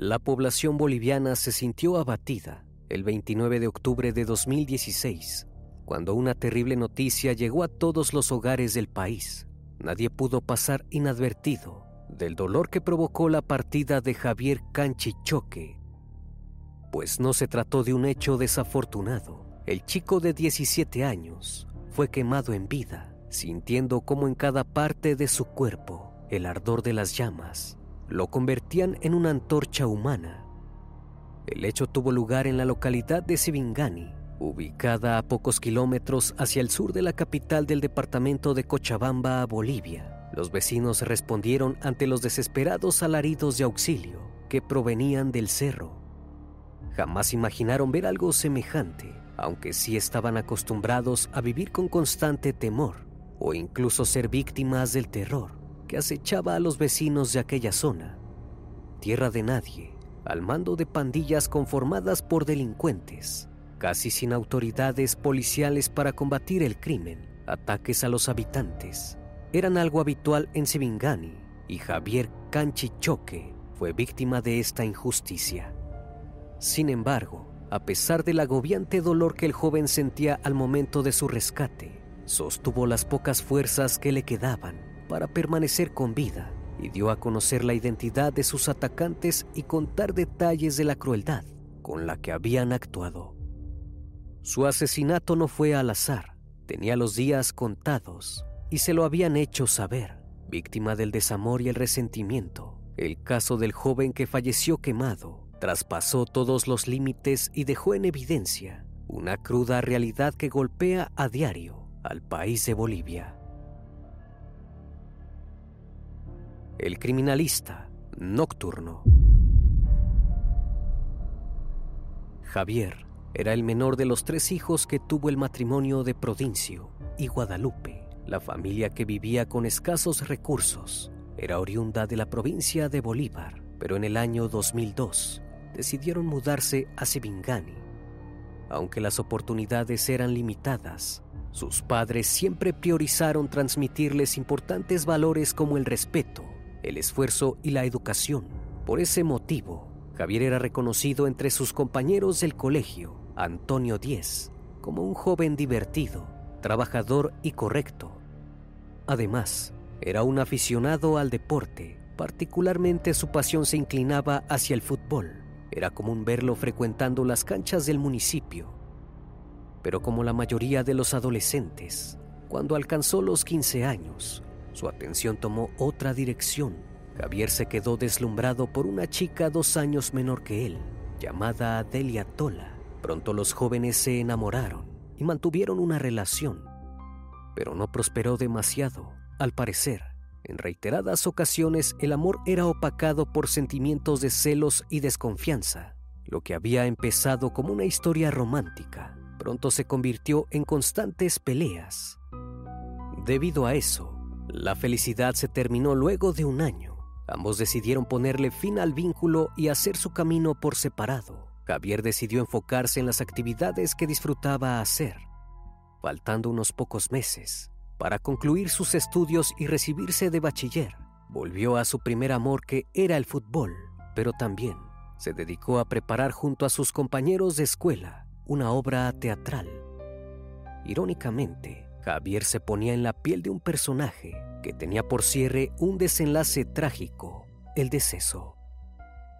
La población boliviana se sintió abatida el 29 de octubre de 2016, cuando una terrible noticia llegó a todos los hogares del país. Nadie pudo pasar inadvertido del dolor que provocó la partida de Javier Canchichoque, pues no se trató de un hecho desafortunado. El chico de 17 años fue quemado en vida, sintiendo como en cada parte de su cuerpo el ardor de las llamas lo convertían en una antorcha humana. El hecho tuvo lugar en la localidad de Sibingani, ubicada a pocos kilómetros hacia el sur de la capital del departamento de Cochabamba, Bolivia. Los vecinos respondieron ante los desesperados alaridos de auxilio que provenían del cerro. Jamás imaginaron ver algo semejante, aunque sí estaban acostumbrados a vivir con constante temor o incluso ser víctimas del terror que acechaba a los vecinos de aquella zona. Tierra de nadie, al mando de pandillas conformadas por delincuentes, casi sin autoridades policiales para combatir el crimen, ataques a los habitantes, eran algo habitual en Sibingani y Javier Canchichoque fue víctima de esta injusticia. Sin embargo, a pesar del agobiante dolor que el joven sentía al momento de su rescate, sostuvo las pocas fuerzas que le quedaban para permanecer con vida y dio a conocer la identidad de sus atacantes y contar detalles de la crueldad con la que habían actuado. Su asesinato no fue al azar, tenía los días contados y se lo habían hecho saber, víctima del desamor y el resentimiento. El caso del joven que falleció quemado traspasó todos los límites y dejó en evidencia una cruda realidad que golpea a diario al país de Bolivia. El criminalista nocturno. Javier era el menor de los tres hijos que tuvo el matrimonio de Prodincio y Guadalupe. La familia que vivía con escasos recursos era oriunda de la provincia de Bolívar, pero en el año 2002 decidieron mudarse a Sibingani. Aunque las oportunidades eran limitadas, sus padres siempre priorizaron transmitirles importantes valores como el respeto, el esfuerzo y la educación. Por ese motivo, Javier era reconocido entre sus compañeros del colegio, Antonio Díez, como un joven divertido, trabajador y correcto. Además, era un aficionado al deporte, Particularmente su pasión se inclinaba hacia el fútbol. Era común verlo frecuentando las canchas del municipio. Pero como la mayoría de los adolescentes, cuando alcanzó los 15 años, su atención tomó otra dirección. Javier se quedó deslumbrado por una chica dos años menor que él, llamada Adelia Tola. Pronto los jóvenes se enamoraron y mantuvieron una relación, pero no prosperó demasiado. Al parecer, en reiteradas ocasiones el amor era opacado por sentimientos de celos y desconfianza. Lo que había empezado como una historia romántica pronto se convirtió en constantes peleas. Debido a eso, la felicidad se terminó luego de un año. Ambos decidieron ponerle fin al vínculo y hacer su camino por separado. Javier decidió enfocarse en las actividades que disfrutaba hacer. Faltando unos pocos meses para concluir sus estudios y recibirse de bachiller, volvió a su primer amor que era el fútbol, pero también se dedicó a preparar junto a sus compañeros de escuela una obra teatral. Irónicamente, Javier se ponía en la piel de un personaje que tenía por cierre un desenlace trágico, el deceso.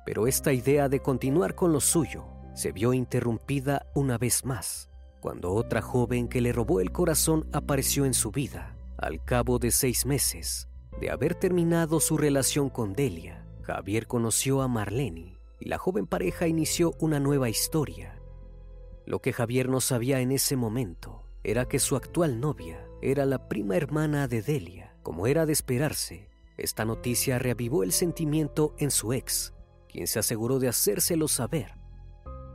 Pero esta idea de continuar con lo suyo se vio interrumpida una vez más, cuando otra joven que le robó el corazón apareció en su vida. Al cabo de seis meses de haber terminado su relación con Delia, Javier conoció a Marlene y la joven pareja inició una nueva historia. Lo que Javier no sabía en ese momento era que su actual novia era la prima hermana de Delia. Como era de esperarse, esta noticia reavivó el sentimiento en su ex, quien se aseguró de hacérselo saber.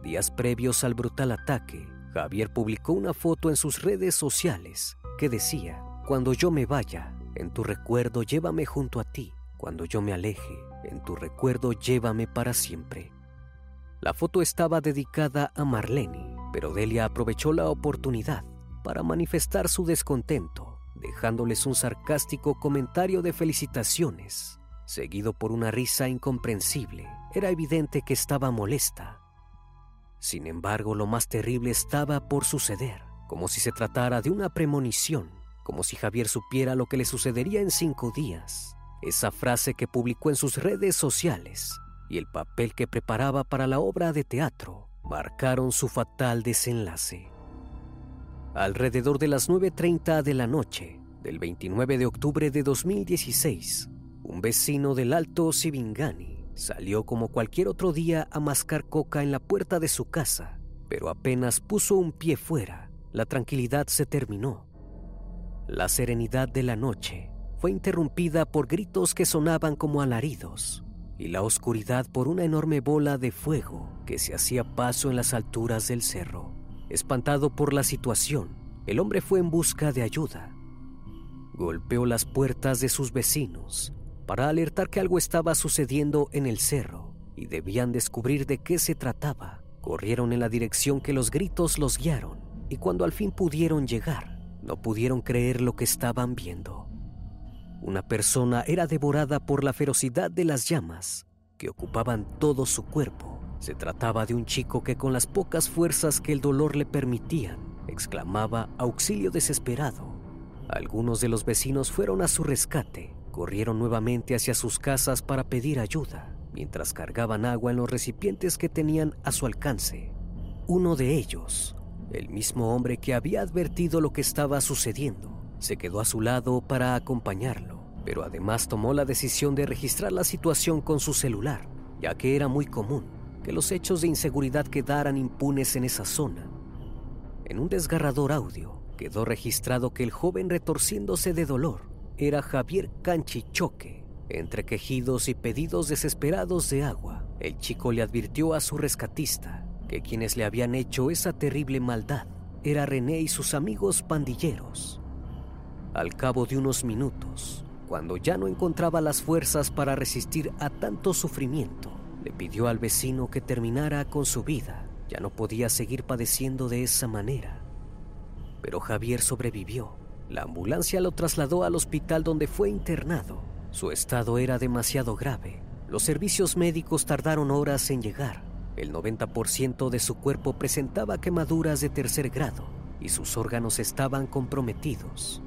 Días previos al brutal ataque, Javier publicó una foto en sus redes sociales que decía, Cuando yo me vaya, en tu recuerdo llévame junto a ti. Cuando yo me aleje, en tu recuerdo llévame para siempre. La foto estaba dedicada a Marlene, pero Delia aprovechó la oportunidad para manifestar su descontento, dejándoles un sarcástico comentario de felicitaciones, seguido por una risa incomprensible. Era evidente que estaba molesta. Sin embargo, lo más terrible estaba por suceder, como si se tratara de una premonición, como si Javier supiera lo que le sucedería en cinco días. Esa frase que publicó en sus redes sociales y el papel que preparaba para la obra de teatro marcaron su fatal desenlace. Alrededor de las 9.30 de la noche del 29 de octubre de 2016, un vecino del Alto Sibingani salió como cualquier otro día a mascar coca en la puerta de su casa, pero apenas puso un pie fuera, la tranquilidad se terminó. La serenidad de la noche fue interrumpida por gritos que sonaban como alaridos y la oscuridad por una enorme bola de fuego que se hacía paso en las alturas del cerro. Espantado por la situación, el hombre fue en busca de ayuda. Golpeó las puertas de sus vecinos para alertar que algo estaba sucediendo en el cerro y debían descubrir de qué se trataba. Corrieron en la dirección que los gritos los guiaron y cuando al fin pudieron llegar, no pudieron creer lo que estaban viendo. Una persona era devorada por la ferocidad de las llamas que ocupaban todo su cuerpo. Se trataba de un chico que con las pocas fuerzas que el dolor le permitían, exclamaba auxilio desesperado. Algunos de los vecinos fueron a su rescate, corrieron nuevamente hacia sus casas para pedir ayuda, mientras cargaban agua en los recipientes que tenían a su alcance. Uno de ellos, el mismo hombre que había advertido lo que estaba sucediendo, se quedó a su lado para acompañarlo pero además tomó la decisión de registrar la situación con su celular, ya que era muy común que los hechos de inseguridad quedaran impunes en esa zona. En un desgarrador audio quedó registrado que el joven retorciéndose de dolor era Javier Canchichoque. Entre quejidos y pedidos desesperados de agua, el chico le advirtió a su rescatista que quienes le habían hecho esa terrible maldad era René y sus amigos pandilleros. Al cabo de unos minutos, cuando ya no encontraba las fuerzas para resistir a tanto sufrimiento, le pidió al vecino que terminara con su vida. Ya no podía seguir padeciendo de esa manera. Pero Javier sobrevivió. La ambulancia lo trasladó al hospital donde fue internado. Su estado era demasiado grave. Los servicios médicos tardaron horas en llegar. El 90% de su cuerpo presentaba quemaduras de tercer grado y sus órganos estaban comprometidos.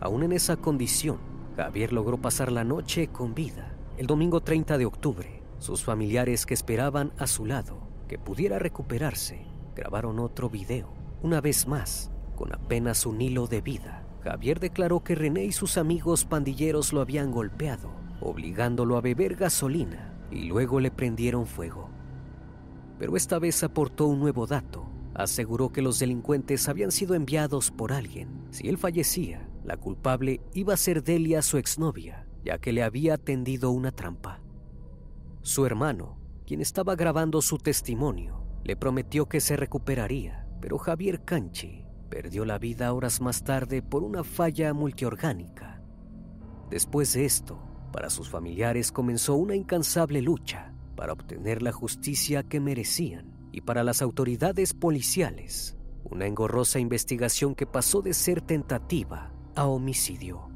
Aún en esa condición, Javier logró pasar la noche con vida. El domingo 30 de octubre, sus familiares que esperaban a su lado que pudiera recuperarse grabaron otro video, una vez más, con apenas un hilo de vida. Javier declaró que René y sus amigos pandilleros lo habían golpeado, obligándolo a beber gasolina y luego le prendieron fuego. Pero esta vez aportó un nuevo dato. Aseguró que los delincuentes habían sido enviados por alguien. Si él fallecía, la culpable iba a ser Delia, su exnovia, ya que le había tendido una trampa. Su hermano, quien estaba grabando su testimonio, le prometió que se recuperaría, pero Javier Canchi perdió la vida horas más tarde por una falla multiorgánica. Después de esto, para sus familiares comenzó una incansable lucha para obtener la justicia que merecían y para las autoridades policiales, una engorrosa investigación que pasó de ser tentativa a homicidio.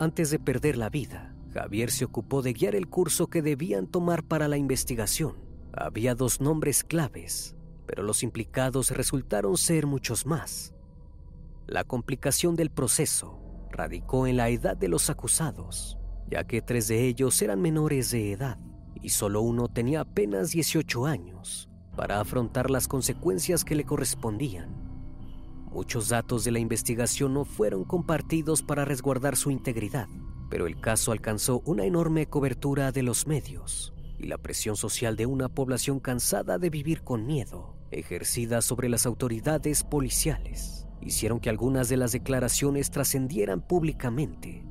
Antes de perder la vida, Javier se ocupó de guiar el curso que debían tomar para la investigación. Había dos nombres claves, pero los implicados resultaron ser muchos más. La complicación del proceso radicó en la edad de los acusados, ya que tres de ellos eran menores de edad y solo uno tenía apenas 18 años para afrontar las consecuencias que le correspondían. Muchos datos de la investigación no fueron compartidos para resguardar su integridad, pero el caso alcanzó una enorme cobertura de los medios y la presión social de una población cansada de vivir con miedo, ejercida sobre las autoridades policiales, hicieron que algunas de las declaraciones trascendieran públicamente.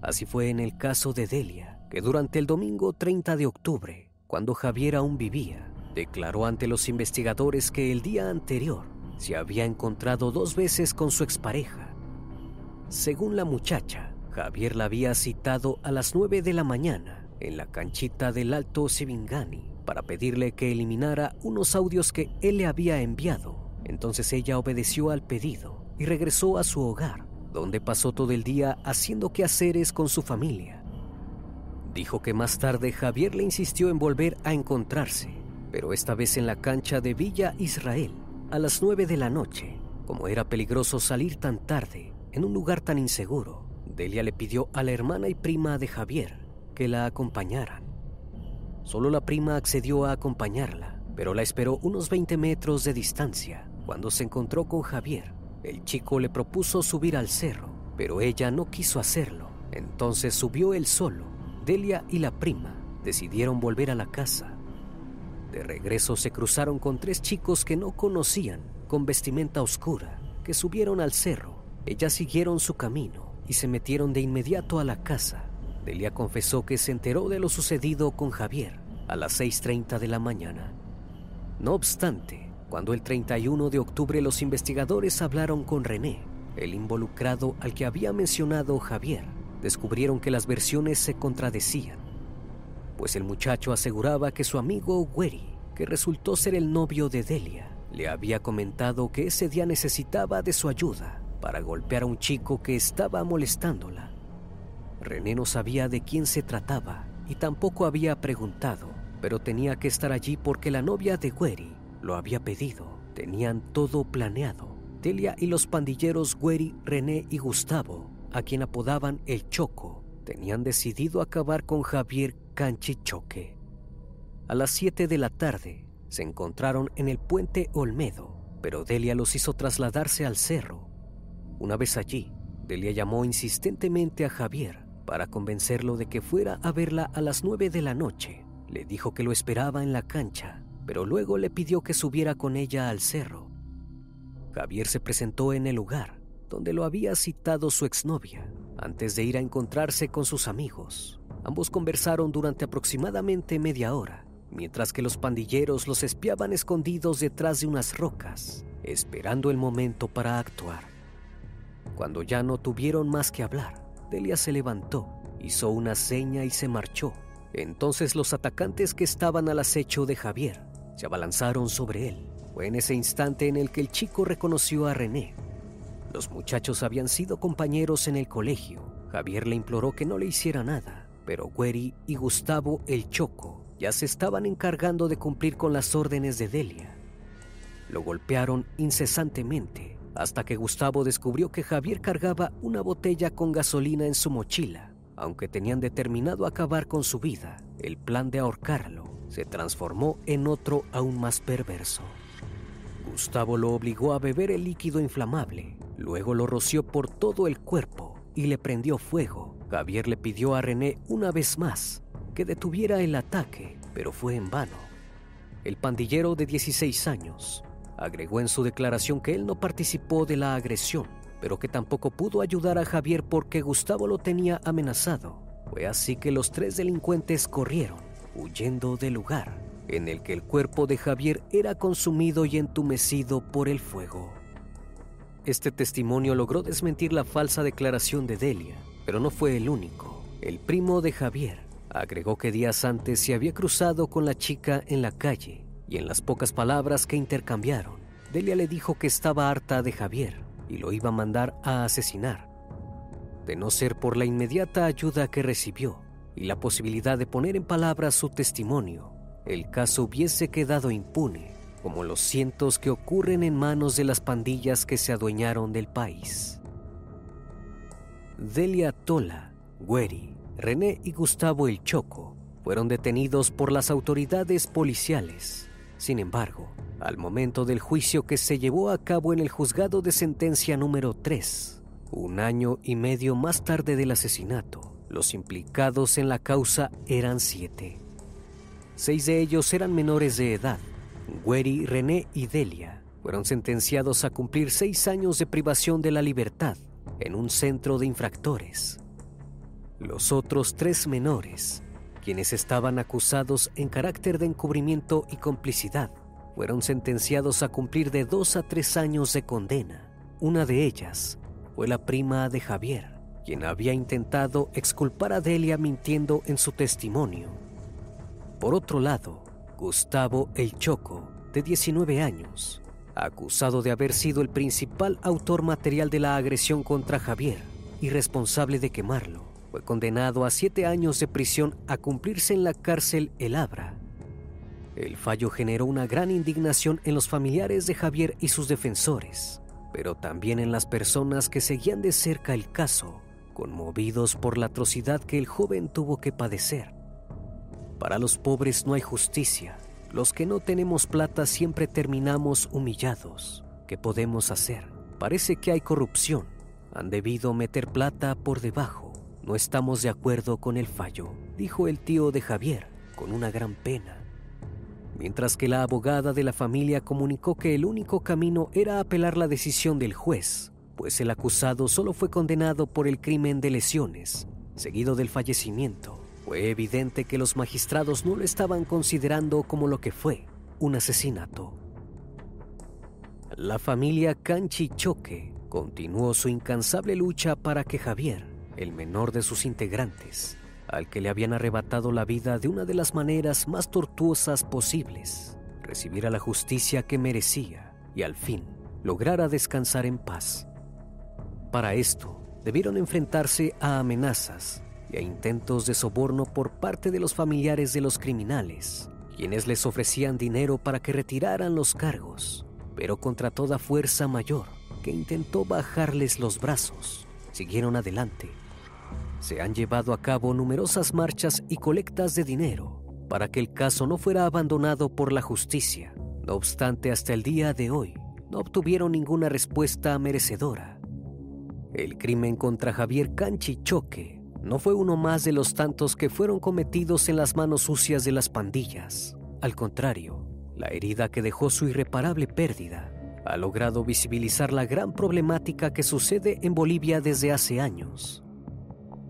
Así fue en el caso de Delia, que durante el domingo 30 de octubre, cuando Javier aún vivía, declaró ante los investigadores que el día anterior se había encontrado dos veces con su expareja. Según la muchacha, Javier la había citado a las 9 de la mañana en la canchita del Alto Sivingani para pedirle que eliminara unos audios que él le había enviado. Entonces ella obedeció al pedido y regresó a su hogar, donde pasó todo el día haciendo quehaceres con su familia. Dijo que más tarde Javier le insistió en volver a encontrarse, pero esta vez en la cancha de Villa Israel, a las 9 de la noche. Como era peligroso salir tan tarde en un lugar tan inseguro, Delia le pidió a la hermana y prima de Javier que la acompañaran. Solo la prima accedió a acompañarla, pero la esperó unos 20 metros de distancia. Cuando se encontró con Javier, el chico le propuso subir al cerro, pero ella no quiso hacerlo. Entonces subió él solo. Delia y la prima decidieron volver a la casa. De regreso se cruzaron con tres chicos que no conocían, con vestimenta oscura, que subieron al cerro. Ellas siguieron su camino y se metieron de inmediato a la casa. Delia confesó que se enteró de lo sucedido con Javier a las 6.30 de la mañana. No obstante, cuando el 31 de octubre los investigadores hablaron con René, el involucrado al que había mencionado Javier, descubrieron que las versiones se contradecían pues el muchacho aseguraba que su amigo Weri, que resultó ser el novio de Delia, le había comentado que ese día necesitaba de su ayuda para golpear a un chico que estaba molestándola. René no sabía de quién se trataba y tampoco había preguntado, pero tenía que estar allí porque la novia de Weri lo había pedido. Tenían todo planeado. Delia y los pandilleros Weri, René y Gustavo, a quien apodaban el Choco, tenían decidido acabar con Javier Canchichoque. A las 7 de la tarde se encontraron en el puente Olmedo, pero Delia los hizo trasladarse al cerro. Una vez allí, Delia llamó insistentemente a Javier para convencerlo de que fuera a verla a las nueve de la noche. Le dijo que lo esperaba en la cancha, pero luego le pidió que subiera con ella al cerro. Javier se presentó en el lugar donde lo había citado su exnovia antes de ir a encontrarse con sus amigos. Ambos conversaron durante aproximadamente media hora, mientras que los pandilleros los espiaban escondidos detrás de unas rocas, esperando el momento para actuar. Cuando ya no tuvieron más que hablar, Delia se levantó, hizo una seña y se marchó. Entonces los atacantes que estaban al acecho de Javier se abalanzaron sobre él. Fue en ese instante en el que el chico reconoció a René. Los muchachos habían sido compañeros en el colegio. Javier le imploró que no le hiciera nada, pero Gueri y Gustavo el Choco ya se estaban encargando de cumplir con las órdenes de Delia. Lo golpearon incesantemente hasta que Gustavo descubrió que Javier cargaba una botella con gasolina en su mochila. Aunque tenían determinado acabar con su vida, el plan de ahorcarlo se transformó en otro aún más perverso. Gustavo lo obligó a beber el líquido inflamable, luego lo roció por todo el cuerpo y le prendió fuego. Javier le pidió a René una vez más que detuviera el ataque, pero fue en vano. El pandillero de 16 años agregó en su declaración que él no participó de la agresión, pero que tampoco pudo ayudar a Javier porque Gustavo lo tenía amenazado. Fue así que los tres delincuentes corrieron, huyendo del lugar en el que el cuerpo de Javier era consumido y entumecido por el fuego. Este testimonio logró desmentir la falsa declaración de Delia, pero no fue el único. El primo de Javier agregó que días antes se había cruzado con la chica en la calle y en las pocas palabras que intercambiaron, Delia le dijo que estaba harta de Javier y lo iba a mandar a asesinar. De no ser por la inmediata ayuda que recibió y la posibilidad de poner en palabras su testimonio, el caso hubiese quedado impune, como los cientos que ocurren en manos de las pandillas que se adueñaron del país. Delia Tola, Gueri, René y Gustavo El Choco fueron detenidos por las autoridades policiales. Sin embargo, al momento del juicio que se llevó a cabo en el juzgado de sentencia número 3, un año y medio más tarde del asesinato, los implicados en la causa eran siete. Seis de ellos eran menores de edad. Gueri, René y Delia fueron sentenciados a cumplir seis años de privación de la libertad en un centro de infractores. Los otros tres menores, quienes estaban acusados en carácter de encubrimiento y complicidad, fueron sentenciados a cumplir de dos a tres años de condena. Una de ellas fue la prima de Javier, quien había intentado exculpar a Delia mintiendo en su testimonio por otro lado, Gustavo El Choco, de 19 años, acusado de haber sido el principal autor material de la agresión contra Javier y responsable de quemarlo, fue condenado a siete años de prisión a cumplirse en la cárcel El Abra. El fallo generó una gran indignación en los familiares de Javier y sus defensores, pero también en las personas que seguían de cerca el caso, conmovidos por la atrocidad que el joven tuvo que padecer. Para los pobres no hay justicia. Los que no tenemos plata siempre terminamos humillados. ¿Qué podemos hacer? Parece que hay corrupción. Han debido meter plata por debajo. No estamos de acuerdo con el fallo, dijo el tío de Javier, con una gran pena. Mientras que la abogada de la familia comunicó que el único camino era apelar la decisión del juez, pues el acusado solo fue condenado por el crimen de lesiones, seguido del fallecimiento. Fue evidente que los magistrados no lo estaban considerando como lo que fue, un asesinato. La familia Canchichoque continuó su incansable lucha para que Javier, el menor de sus integrantes, al que le habían arrebatado la vida de una de las maneras más tortuosas posibles, recibiera la justicia que merecía y al fin lograra descansar en paz. Para esto, debieron enfrentarse a amenazas a intentos de soborno por parte de los familiares de los criminales, quienes les ofrecían dinero para que retiraran los cargos, pero contra toda fuerza mayor que intentó bajarles los brazos, siguieron adelante. Se han llevado a cabo numerosas marchas y colectas de dinero para que el caso no fuera abandonado por la justicia. No obstante, hasta el día de hoy, no obtuvieron ninguna respuesta merecedora. El crimen contra Javier Canchi Choque no fue uno más de los tantos que fueron cometidos en las manos sucias de las pandillas. Al contrario, la herida que dejó su irreparable pérdida ha logrado visibilizar la gran problemática que sucede en Bolivia desde hace años.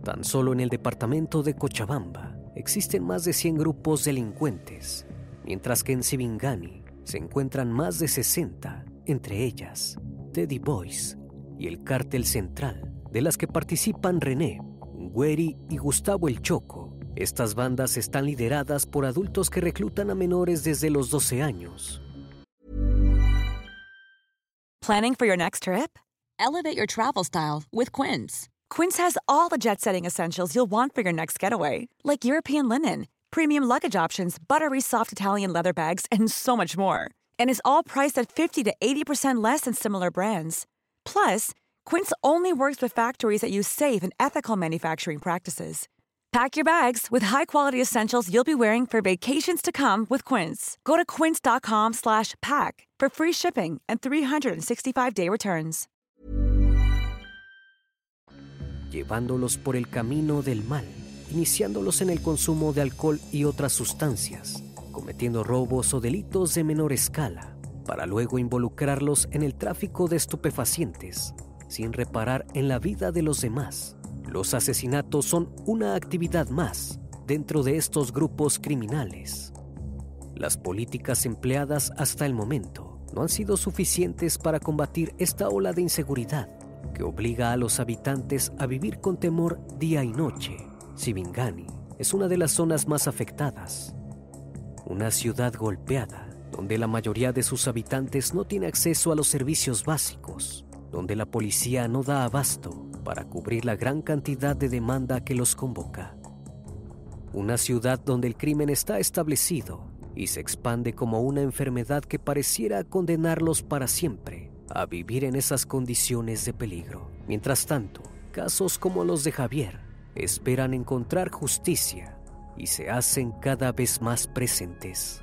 Tan solo en el departamento de Cochabamba existen más de 100 grupos delincuentes, mientras que en Sibingani se encuentran más de 60, entre ellas Teddy Boys y el Cártel Central, de las que participan René, Güeri y Gustavo El Choco. Estas bandas están lideradas por adultos que reclutan a menores desde los 12 años. Planning for your next trip? Elevate your travel style with Quince. Quince has all the jet setting essentials you'll want for your next getaway, like European linen, premium luggage options, buttery soft Italian leather bags, and so much more. And is all priced at 50 to 80% less than similar brands. Plus, Quince only works with factories that use safe and ethical manufacturing practices. Pack your bags with high-quality essentials you'll be wearing for vacations to come with Quince. Go to quince.com/pack for free shipping and 365-day returns. Llevándolos por el camino del mal, iniciándolos en el consumo de alcohol y otras sustancias, cometiendo robos o delitos de menor escala, para luego involucrarlos en el tráfico de estupefacientes sin reparar en la vida de los demás. Los asesinatos son una actividad más dentro de estos grupos criminales. Las políticas empleadas hasta el momento no han sido suficientes para combatir esta ola de inseguridad que obliga a los habitantes a vivir con temor día y noche. Sibingani es una de las zonas más afectadas. Una ciudad golpeada donde la mayoría de sus habitantes no tiene acceso a los servicios básicos donde la policía no da abasto para cubrir la gran cantidad de demanda que los convoca. Una ciudad donde el crimen está establecido y se expande como una enfermedad que pareciera condenarlos para siempre a vivir en esas condiciones de peligro. Mientras tanto, casos como los de Javier esperan encontrar justicia y se hacen cada vez más presentes.